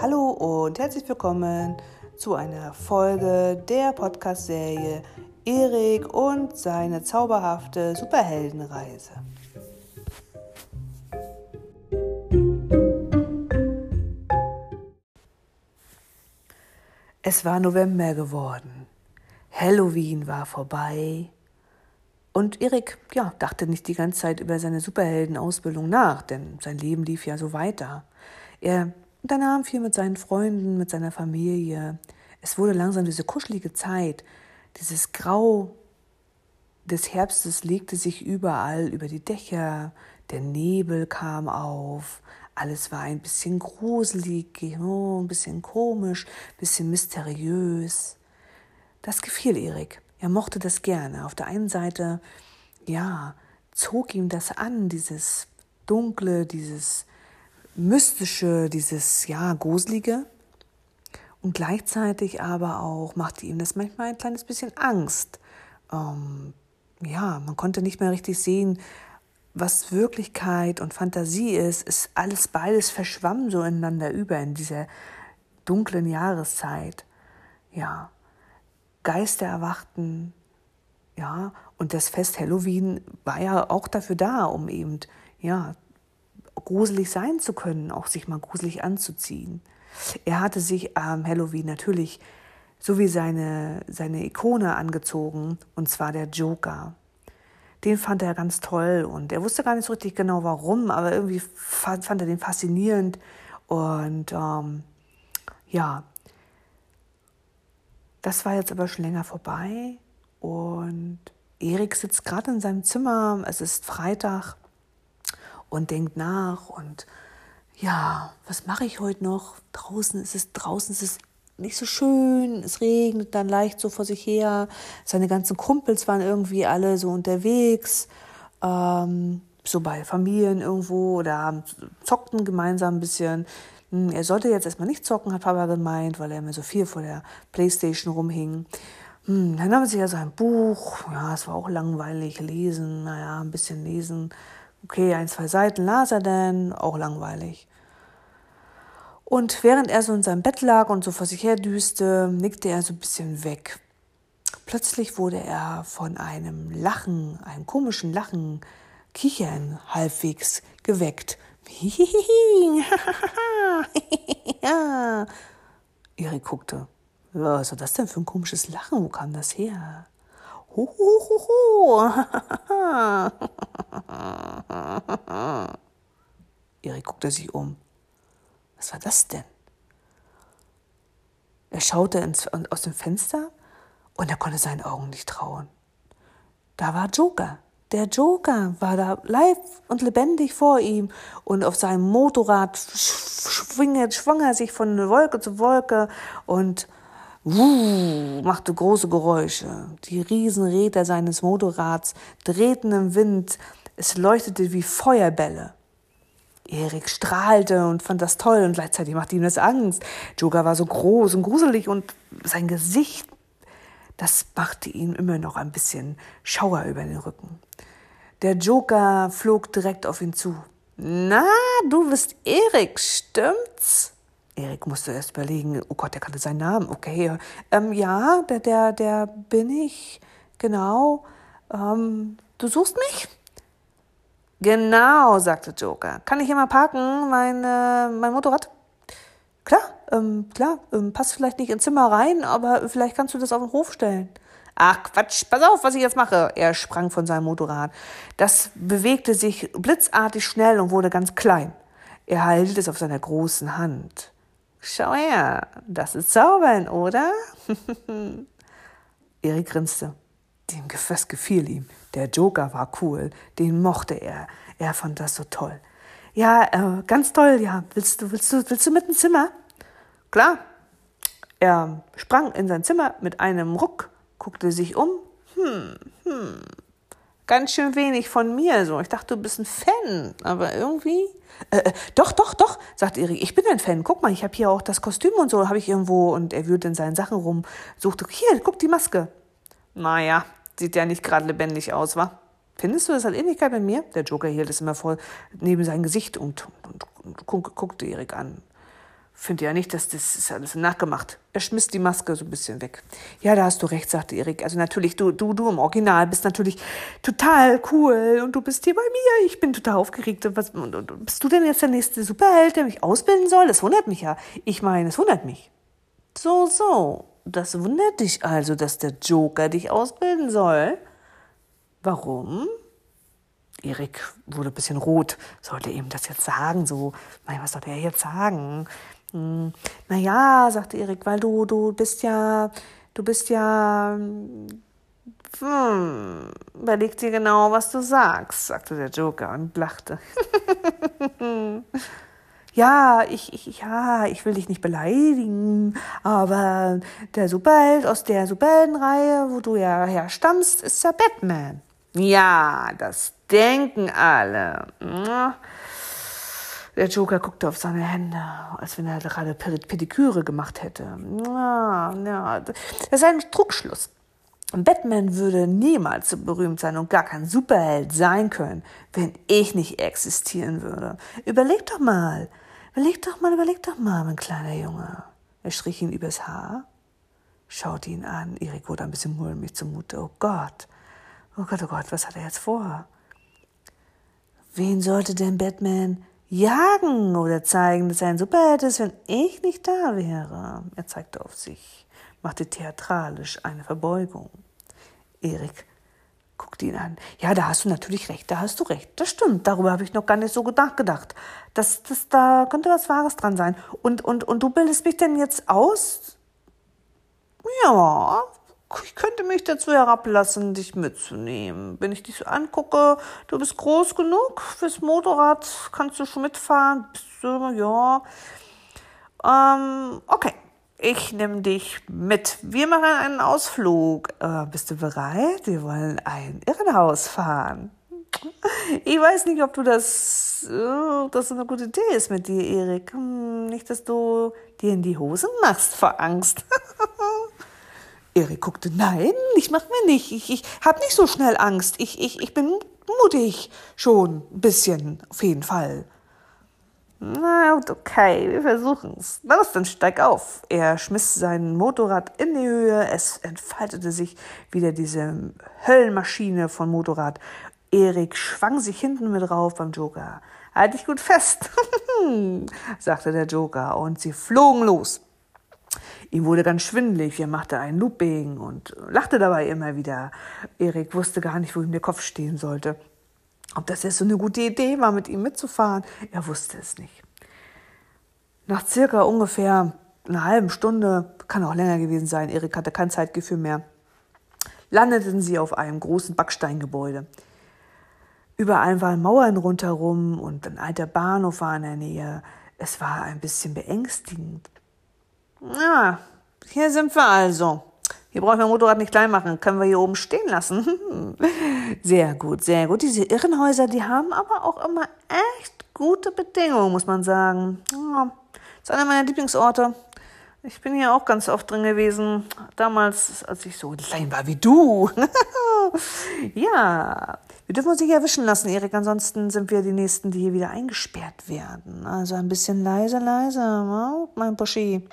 Hallo und herzlich willkommen zu einer Folge der Podcast-Serie Erik und seine zauberhafte Superheldenreise. Es war November geworden. Halloween war vorbei. Und Erik, ja, dachte nicht die ganze Zeit über seine Superheldenausbildung nach, denn sein Leben lief ja so weiter. Er unternahm viel mit seinen Freunden, mit seiner Familie. Es wurde langsam diese kuschelige Zeit. Dieses Grau des Herbstes legte sich überall über die Dächer. Der Nebel kam auf. Alles war ein bisschen gruselig, oh, ein bisschen komisch, ein bisschen mysteriös. Das gefiel Erik. Er mochte das gerne. Auf der einen Seite, ja, zog ihm das an, dieses Dunkle, dieses Mystische, dieses, ja, Gruselige. Und gleichzeitig aber auch machte ihm das manchmal ein kleines bisschen Angst. Ähm, ja, man konnte nicht mehr richtig sehen, was Wirklichkeit und Fantasie ist, ist alles beides verschwamm so ineinander über in dieser dunklen Jahreszeit. Ja, Geister erwachten, ja, und das Fest Halloween war ja auch dafür da, um eben, ja, gruselig sein zu können, auch sich mal gruselig anzuziehen. Er hatte sich am Halloween natürlich so wie seine, seine Ikone angezogen, und zwar der Joker. Den fand er ganz toll und er wusste gar nicht so richtig genau warum, aber irgendwie fand, fand er den faszinierend. Und ähm, ja, das war jetzt aber schon länger vorbei und Erik sitzt gerade in seinem Zimmer, es ist Freitag und denkt nach und ja, was mache ich heute noch? Draußen ist es, draußen ist es nicht so schön, es regnet dann leicht so vor sich her. Seine ganzen Kumpels waren irgendwie alle so unterwegs, ähm, so bei Familien irgendwo oder zockten gemeinsam ein bisschen. Hm, er sollte jetzt erstmal nicht zocken, hat Papa gemeint, weil er immer so viel vor der Playstation rumhing. Hm, dann nahm er sich also ein Buch, ja, es war auch langweilig, lesen, naja, ein bisschen lesen. Okay, ein, zwei Seiten las er dann, auch langweilig. Und während er so in seinem Bett lag und so vor sich her düste, nickte er so ein bisschen weg. Plötzlich wurde er von einem Lachen, einem komischen Lachen, Kichern halbwegs geweckt. Erik guckte. Was war das denn für ein komisches Lachen? Wo kam das her? Ho. Erik guckte sich um. Was war das denn? Er schaute ins, aus dem Fenster und er konnte seinen Augen nicht trauen. Da war Joker. Der Joker war da live und lebendig vor ihm und auf seinem Motorrad schwang er sich von Wolke zu Wolke und wuh, machte große Geräusche. Die Riesenräder seines Motorrads drehten im Wind. Es leuchtete wie Feuerbälle. Erik strahlte und fand das toll und gleichzeitig machte ihm das Angst. Joker war so groß und gruselig und sein Gesicht, das machte ihm immer noch ein bisschen Schauer über den Rücken. Der Joker flog direkt auf ihn zu. Na, du bist Erik, stimmt's? Erik musste erst überlegen, oh Gott, der kannte seinen Namen. Okay, ähm, ja, der, der, der bin ich, genau. Ähm, du suchst mich? Genau, sagte Joker. Kann ich hier mal parken, mein, äh, mein Motorrad? Klar, ähm, klar, ähm, passt vielleicht nicht ins Zimmer rein, aber vielleicht kannst du das auf den Hof stellen. Ach Quatsch, pass auf, was ich jetzt mache. Er sprang von seinem Motorrad. Das bewegte sich blitzartig schnell und wurde ganz klein. Er hielt es auf seiner großen Hand. Schau her, das ist Zaubern, oder? Erik grinste. Dem das gefiel ihm. Der Joker war cool, den mochte er. Er fand das so toll. Ja, äh, ganz toll, ja. Willst du, willst du, willst du mit ins Zimmer? Klar. Er sprang in sein Zimmer mit einem Ruck, guckte sich um. Hm, hm. Ganz schön wenig von mir so. Ich dachte, du bist ein Fan, aber irgendwie. Äh, äh doch, doch, doch, sagt Erik. Ich bin ein Fan. Guck mal, ich habe hier auch das Kostüm und so, habe ich irgendwo. Und er wühlte in seinen Sachen rum, suchte. Hier, guck die Maske. Naja, Sieht ja nicht gerade lebendig aus, wa? Findest du, das hat Ähnlichkeit mit mir? Der Joker hielt es immer voll neben sein Gesicht und, und, und guckte Erik an. Finde ja nicht, dass das ist alles nachgemacht. Er schmiss die Maske so ein bisschen weg. Ja, da hast du recht, sagte Erik. Also natürlich, du, du, du im Original bist natürlich total cool und du bist hier bei mir. Ich bin total aufgeregt. Was, bist du denn jetzt der nächste Superheld, der mich ausbilden soll? Das wundert mich ja. Ich meine, es wundert mich. So, so. Das wundert dich also, dass der Joker dich ausbilden soll? Warum? Erik wurde ein bisschen rot. Sollte ihm das jetzt sagen? So, nein, was soll er jetzt sagen? Hm, naja, sagte Erik, weil du, du bist ja, du bist ja, hm, überleg dir genau, was du sagst, sagte der Joker und lachte. ja, ich, ich, ja, ich will dich nicht beleidigen, aber der Superheld aus der Superheldenreihe, wo du ja herstammst, ist ja Batman. Ja, das denken alle. Der Joker guckte auf seine Hände, als wenn er gerade Pediküre gemacht hätte. Ja, ja, das ist ein Druckschluss. Batman würde niemals so berühmt sein und gar kein Superheld sein können, wenn ich nicht existieren würde. Überleg doch mal, überleg doch mal, überleg doch mal, mein kleiner Junge. Er strich ihn übers Haar, schaute ihn an. Erik wurde ein bisschen mulmig zumute. Oh Gott, oh Gott, oh Gott, was hat er jetzt vor? Wen sollte denn Batman jagen oder zeigen, dass er ein Superheld ist, wenn ich nicht da wäre. Er zeigte auf sich, machte theatralisch eine Verbeugung. Erik guckte ihn an. Ja, da hast du natürlich recht, da hast du recht. Das stimmt, darüber habe ich noch gar nicht so gedacht. Das, das, da könnte was Wahres dran sein. Und, und, und du bildest mich denn jetzt aus? Ja, ich könnte mich dazu herablassen, dich mitzunehmen. Wenn ich dich so angucke, du bist groß genug fürs Motorrad, kannst du schon mitfahren, bist du, ja. Ähm, okay, ich nehme dich mit. Wir machen einen Ausflug. Äh, bist du bereit? Wir wollen ein Irrenhaus fahren. Ich weiß nicht, ob du das, oh, das eine gute Idee ist mit dir, Erik. Hm, nicht, dass du dir in die Hosen machst vor Angst. Erik guckte, nein, ich mach mir nicht. Ich, ich hab nicht so schnell Angst. Ich, ich, ich bin mutig. Schon ein bisschen, auf jeden Fall. Na gut, okay, wir versuchen's. Na los, dann steig auf. Er schmiss sein Motorrad in die Höhe. Es entfaltete sich wieder diese Höllenmaschine von Motorrad. Erik schwang sich hinten mit drauf beim Joker. Halt dich gut fest, sagte der Joker, und sie flogen los. Ihm wurde ganz schwindelig, er machte ein Looping und lachte dabei immer wieder. Erik wusste gar nicht, wo ihm der Kopf stehen sollte. Ob das jetzt so eine gute Idee war, mit ihm mitzufahren, er wusste es nicht. Nach circa ungefähr einer halben Stunde, kann auch länger gewesen sein, Erik hatte kein Zeitgefühl mehr, landeten sie auf einem großen Backsteingebäude. Überall waren Mauern rundherum und ein alter Bahnhof war in der Nähe. Es war ein bisschen beängstigend. Ja, hier sind wir also. Hier brauchen wir Motorrad nicht klein machen. Können wir hier oben stehen lassen? Sehr gut, sehr gut. Diese Irrenhäuser, die haben aber auch immer echt gute Bedingungen, muss man sagen. Ja, das ist einer meiner Lieblingsorte. Ich bin hier auch ganz oft drin gewesen. Damals, als ich so klein war wie du. ja, wir dürfen uns nicht erwischen lassen, Erik. Ansonsten sind wir die Nächsten, die hier wieder eingesperrt werden. Also ein bisschen leise, leise, ne? mein Buschi.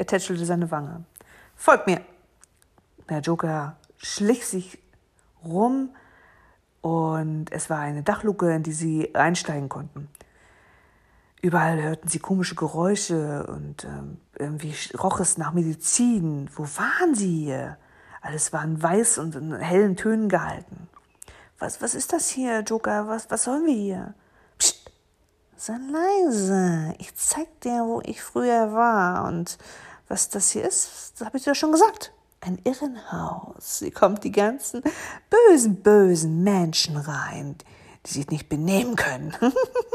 Er tätschelte seine Wange. Folgt mir! Der Joker schlich sich rum und es war eine Dachluke, in die sie einsteigen konnten. Überall hörten sie komische Geräusche und ähm, irgendwie roch es nach Medizin. Wo waren sie hier? Alles war in weiß und in hellen Tönen gehalten. Was, was ist das hier, Joker? Was, was sollen wir hier? Psst, sei leise. Ich zeig dir, wo ich früher war und was das hier ist, das habe ich dir schon gesagt. Ein Irrenhaus. Hier kommt die ganzen bösen, bösen Menschen rein, die sich nicht benehmen können.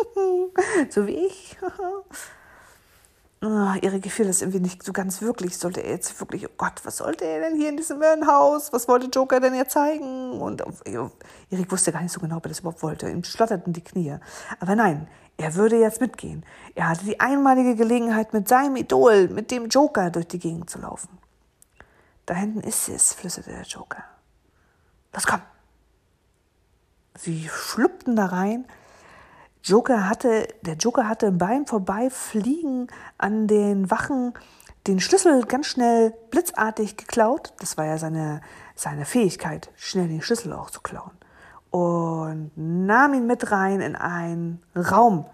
so wie ich. Oh, ihre Gefühle ist irgendwie nicht so ganz wirklich. Sollte er jetzt wirklich, oh Gott, was sollte er denn hier in diesem Irrenhaus? Was wollte Joker denn hier zeigen? Und Erik wusste gar nicht so genau, ob er das überhaupt wollte. Ihm schlotterten die Knie. Aber nein, er würde jetzt mitgehen. Er hatte die einmalige Gelegenheit, mit seinem Idol, mit dem Joker, durch die Gegend zu laufen. Da hinten ist es, flüsterte der Joker. Los, komm! Sie schlüpften da rein. Joker hatte, der Joker hatte beim Vorbeifliegen an den Wachen den Schlüssel ganz schnell blitzartig geklaut. Das war ja seine, seine Fähigkeit, schnell den Schlüssel auch zu klauen. Und nahm ihn mit rein in einen Raum.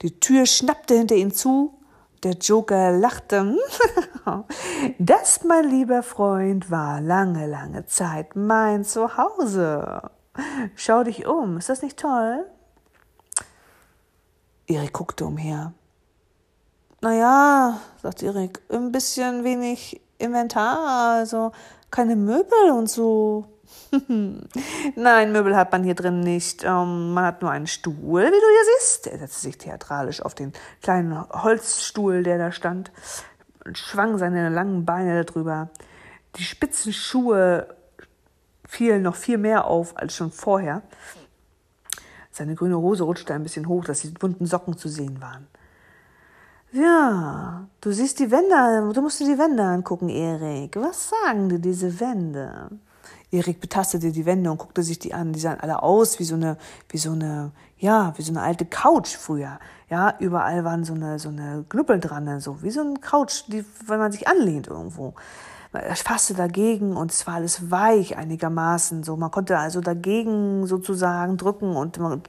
Die Tür schnappte hinter ihm zu. Der Joker lachte. das, mein lieber Freund, war lange, lange Zeit mein Zuhause. Schau dich um. Ist das nicht toll? Erik guckte umher. Naja, sagt Erik, ein bisschen wenig Inventar, also keine Möbel und so. Nein, Möbel hat man hier drin nicht. Ähm, man hat nur einen Stuhl, wie du hier siehst. Er setzte sich theatralisch auf den kleinen Holzstuhl, der da stand, und schwang seine langen Beine darüber. Die spitzen Schuhe fielen noch viel mehr auf als schon vorher. Seine grüne Hose rutschte ein bisschen hoch, dass die bunten Socken zu sehen waren. Ja, du siehst die Wände, du musst dir die Wände angucken, Erik. Was sagen dir diese Wände? Erik betastete die Wände und guckte sich die an. Die sahen alle aus wie so eine, wie so eine, ja, wie so eine alte Couch früher. Ja, überall waren so eine, so eine Knuppel dran, so wie so eine Couch, die, wenn man sich anlehnt irgendwo. Er fasste dagegen und es war alles weich einigermaßen. So, man konnte also dagegen sozusagen drücken und man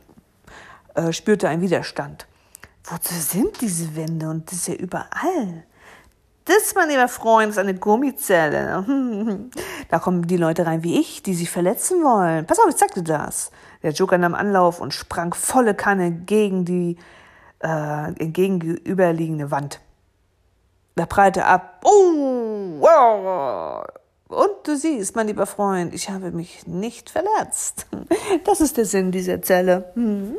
äh, spürte einen Widerstand. Wozu sind diese Wände? Und das ist ja überall. Das, mein lieber Freund, ist eine Gummizelle. Da kommen die Leute rein wie ich, die sich verletzen wollen. Pass auf, ich zeig dir das. Der Joker nahm Anlauf und sprang volle Kanne gegen die äh, gegenüberliegende Wand. Er prallte ab. Oh, wow. Und du siehst, mein lieber Freund, ich habe mich nicht verletzt. Das ist der Sinn dieser Zelle. Hm.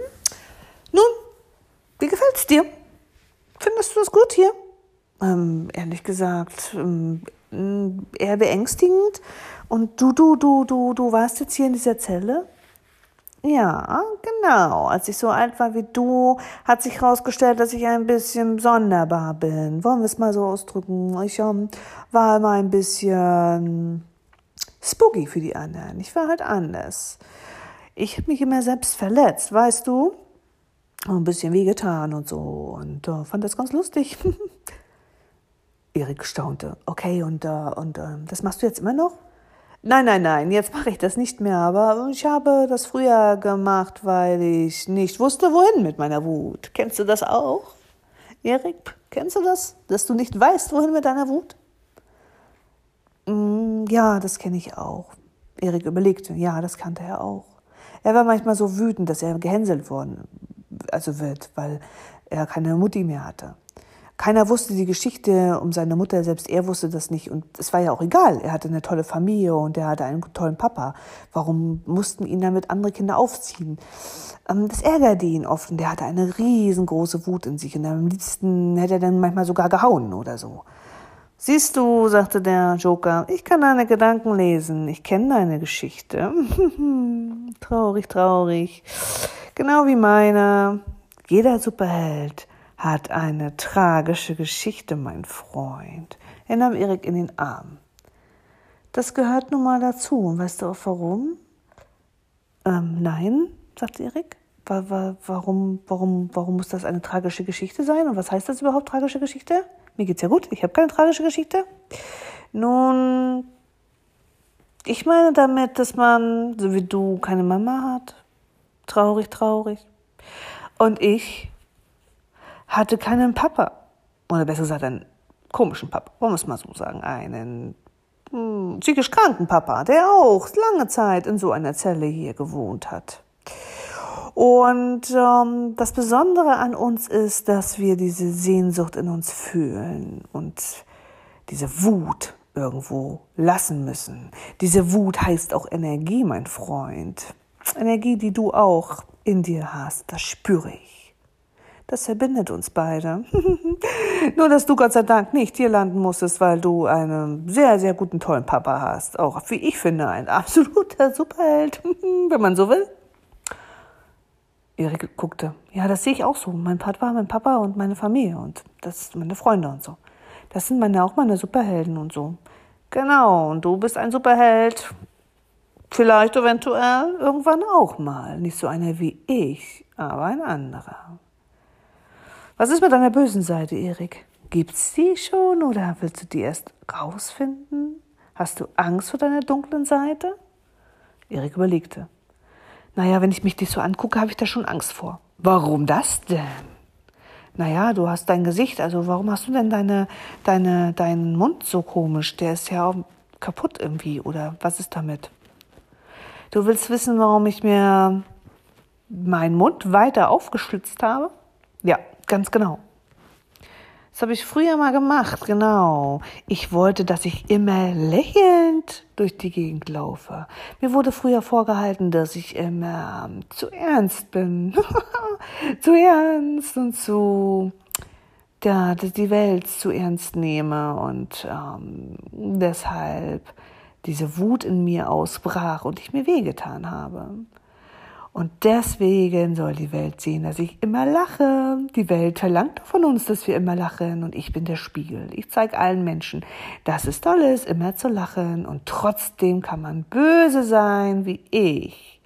Nun, wie gefällt's dir? Findest du das gut hier? Ähm, ehrlich gesagt, ähm, eher beängstigend. Und du, du, du, du, du warst jetzt hier in dieser Zelle? Ja, genau. Als ich so alt war wie du, hat sich herausgestellt, dass ich ein bisschen sonderbar bin. Wollen wir es mal so ausdrücken? Ich ähm, war immer ein bisschen spooky für die anderen. Ich war halt anders. Ich habe mich immer selbst verletzt, weißt du? ein bisschen wehgetan und so und äh, fand das ganz lustig. Erik staunte. Okay, und, äh, und äh, das machst du jetzt immer noch? Nein, nein, nein, jetzt mache ich das nicht mehr, aber ich habe das früher gemacht, weil ich nicht wusste, wohin mit meiner Wut. Kennst du das auch? Erik, kennst du das? Dass du nicht weißt, wohin mit deiner Wut? Mm, ja, das kenne ich auch. Erik überlegte, ja, das kannte er auch. Er war manchmal so wütend, dass er gehänselt worden also wird, weil er keine Mutti mehr hatte. Keiner wusste die Geschichte um seine Mutter, selbst er wusste das nicht. Und es war ja auch egal. Er hatte eine tolle Familie und er hatte einen tollen Papa. Warum mussten ihn damit andere Kinder aufziehen? Ähm, das ärgerte ihn oft und er hatte eine riesengroße Wut in sich. Und am liebsten hätte er dann manchmal sogar gehauen oder so. Siehst du, sagte der Joker, ich kann deine Gedanken lesen. Ich kenne deine Geschichte. traurig, traurig. Genau wie meine. Jeder Superheld hat eine tragische Geschichte, mein Freund. Er nahm Erik in den Arm. Das gehört nun mal dazu. Und weißt du auch warum? Ähm, nein, sagte Erik. Warum, warum, warum muss das eine tragische Geschichte sein? Und was heißt das überhaupt, tragische Geschichte? Mir geht's ja gut. Ich habe keine tragische Geschichte. Nun, ich meine damit, dass man, so wie du, keine Mama hat traurig, traurig. Und ich hatte keinen Papa. Oder besser gesagt, einen komischen Papa. Wollen wir es mal so sagen. Einen hm, psychisch kranken Papa, der auch lange Zeit in so einer Zelle hier gewohnt hat. Und ähm, das Besondere an uns ist, dass wir diese Sehnsucht in uns fühlen und diese Wut irgendwo lassen müssen. Diese Wut heißt auch Energie, mein Freund. Energie, die du auch in dir hast, das spüre ich. Das verbindet uns beide. Nur, dass du Gott sei Dank nicht hier landen musstest, weil du einen sehr, sehr guten, tollen Papa hast. Auch, wie ich finde, ein absoluter Superheld, wenn man so will. Erik guckte. Ja, das sehe ich auch so. Mein Papa, mein Papa und meine Familie und das sind meine Freunde und so. Das sind meine, auch meine Superhelden und so. Genau, und du bist ein Superheld Vielleicht eventuell irgendwann auch mal. Nicht so einer wie ich, aber ein anderer. Was ist mit deiner bösen Seite, Erik? Gibt's die schon oder willst du die erst rausfinden? Hast du Angst vor deiner dunklen Seite? Erik überlegte. Naja, wenn ich mich dich so angucke, habe ich da schon Angst vor. Warum das denn? Naja, du hast dein Gesicht, also warum hast du denn deine, deine, deinen Mund so komisch? Der ist ja kaputt irgendwie, oder was ist damit? Du willst wissen, warum ich mir meinen Mund weiter aufgeschlitzt habe? Ja, ganz genau. Das habe ich früher mal gemacht, genau. Ich wollte, dass ich immer lächelnd durch die Gegend laufe. Mir wurde früher vorgehalten, dass ich immer ähm, zu ernst bin. zu ernst und zu, ja, die Welt zu ernst nehme und ähm, deshalb diese Wut in mir ausbrach und ich mir wehgetan habe. Und deswegen soll die Welt sehen, dass ich immer lache. Die Welt verlangt von uns, dass wir immer lachen und ich bin der Spiegel. Ich zeige allen Menschen, dass es toll ist, immer zu lachen und trotzdem kann man böse sein wie ich.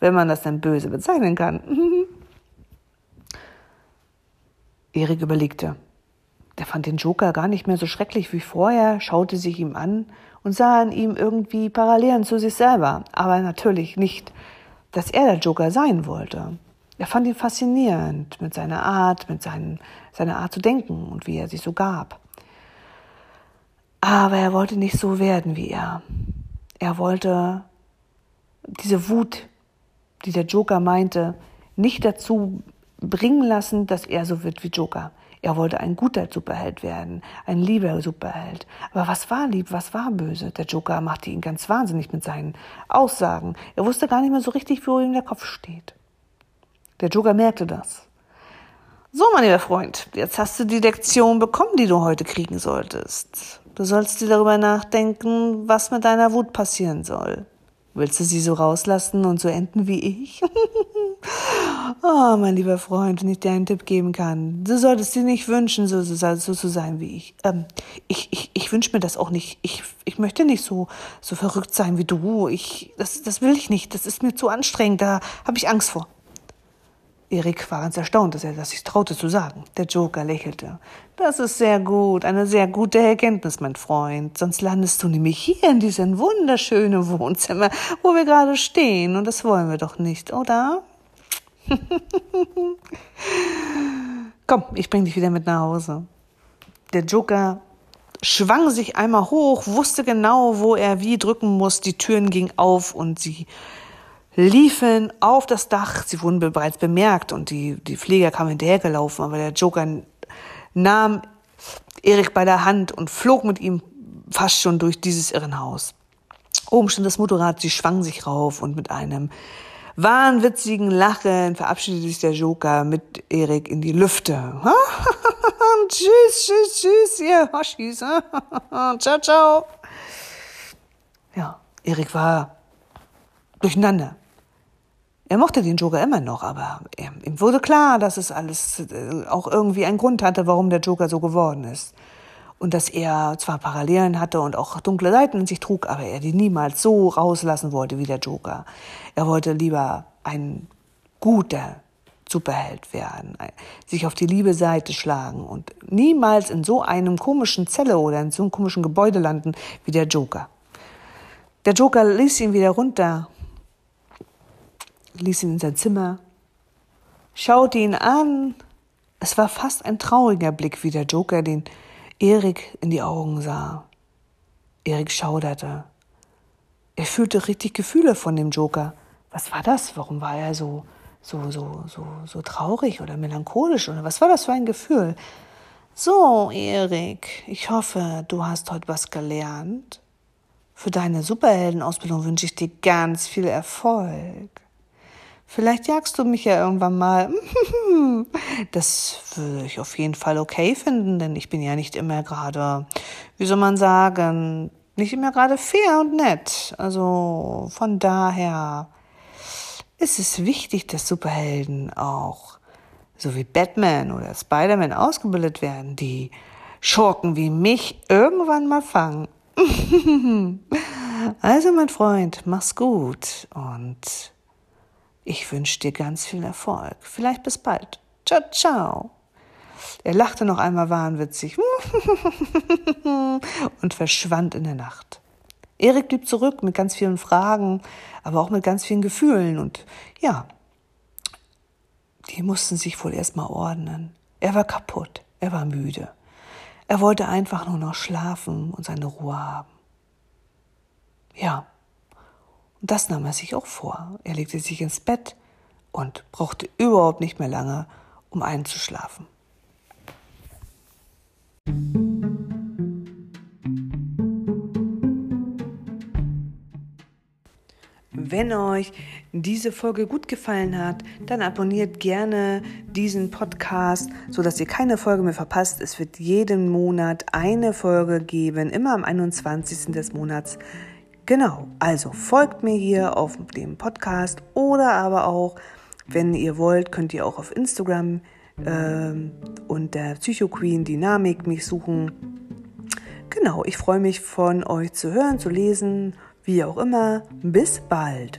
Wenn man das denn böse bezeichnen kann. Erik überlegte. Der fand den Joker gar nicht mehr so schrecklich wie vorher, schaute sich ihm an und sah in ihm irgendwie Parallelen zu sich selber, aber natürlich nicht dass er der Joker sein wollte. Er fand ihn faszinierend mit seiner Art, mit seinen, seiner Art zu denken und wie er sich so gab. Aber er wollte nicht so werden wie er. Er wollte diese Wut, die der Joker meinte, nicht dazu bringen lassen, dass er so wird wie Joker. Er wollte ein guter Superheld werden, ein lieber Superheld. Aber was war lieb, was war böse? Der Joker machte ihn ganz wahnsinnig mit seinen Aussagen. Er wusste gar nicht mehr so richtig, wo ihm der Kopf steht. Der Joker merkte das. So, mein lieber Freund, jetzt hast du die Lektion bekommen, die du heute kriegen solltest. Du sollst dir darüber nachdenken, was mit deiner Wut passieren soll. Willst du sie so rauslassen und so enden wie ich? oh, mein lieber Freund, wenn ich dir einen Tipp geben kann. Du solltest dir nicht wünschen, so, so, so zu sein wie ich. Ähm, ich ich, ich wünsche mir das auch nicht. Ich, ich möchte nicht so, so verrückt sein wie du. Ich, das, das will ich nicht. Das ist mir zu anstrengend. Da habe ich Angst vor. Erik war ganz erstaunt, dass er das sich traute zu sagen. Der Joker lächelte. Das ist sehr gut, eine sehr gute Erkenntnis, mein Freund. Sonst landest du nämlich hier in diesem wunderschönen Wohnzimmer, wo wir gerade stehen. Und das wollen wir doch nicht, oder? Komm, ich bring dich wieder mit nach Hause. Der Joker schwang sich einmal hoch, wusste genau, wo er wie drücken muss. Die Türen gingen auf und sie liefen auf das Dach. Sie wurden bereits bemerkt und die, die Pfleger kamen hinterhergelaufen, aber der Joker nahm Erik bei der Hand und flog mit ihm fast schon durch dieses Irrenhaus. Oben stand das Motorrad, sie schwang sich rauf und mit einem wahnwitzigen Lachen verabschiedete sich der Joker mit Erik in die Lüfte. tschüss, tschüss, tschüss, ihr Hoshis. ciao, ciao. Ja, Erik war durcheinander. Er mochte den Joker immer noch, aber ihm wurde klar, dass es alles äh, auch irgendwie einen Grund hatte, warum der Joker so geworden ist. Und dass er zwar Parallelen hatte und auch dunkle Seiten in sich trug, aber er die niemals so rauslassen wollte wie der Joker. Er wollte lieber ein guter Superheld werden, sich auf die liebe Seite schlagen und niemals in so einem komischen Zelle oder in so einem komischen Gebäude landen wie der Joker. Der Joker ließ ihn wieder runter ließ ihn in sein Zimmer, schaute ihn an. Es war fast ein trauriger Blick, wie der Joker den Erik in die Augen sah. Erik schauderte. Er fühlte richtig Gefühle von dem Joker. Was war das? Warum war er so, so, so, so, so traurig oder melancholisch oder was war das für ein Gefühl? So, Erik, ich hoffe, du hast heute was gelernt. Für deine Superheldenausbildung wünsche ich dir ganz viel Erfolg. Vielleicht jagst du mich ja irgendwann mal. Das würde ich auf jeden Fall okay finden, denn ich bin ja nicht immer gerade, wie soll man sagen, nicht immer gerade fair und nett. Also von daher ist es wichtig, dass Superhelden auch, so wie Batman oder Spider-Man, ausgebildet werden, die Schurken wie mich irgendwann mal fangen. Also mein Freund, mach's gut und ich wünsche dir ganz viel Erfolg. Vielleicht bis bald. Ciao, ciao. Er lachte noch einmal wahnwitzig und verschwand in der Nacht. Erik blieb zurück mit ganz vielen Fragen, aber auch mit ganz vielen Gefühlen und ja, die mussten sich wohl erstmal ordnen. Er war kaputt, er war müde. Er wollte einfach nur noch schlafen und seine Ruhe haben. Ja, und das nahm er sich auch vor. Er legte sich ins Bett und brauchte überhaupt nicht mehr lange, um einzuschlafen. Wenn euch diese Folge gut gefallen hat, dann abonniert gerne diesen Podcast, sodass ihr keine Folge mehr verpasst. Es wird jeden Monat eine Folge geben, immer am 21. des Monats. Genau, also folgt mir hier auf dem Podcast oder aber auch, wenn ihr wollt, könnt ihr auch auf Instagram äh, unter Psychoqueen Dynamik mich suchen. Genau, ich freue mich von euch zu hören, zu lesen, wie auch immer. Bis bald.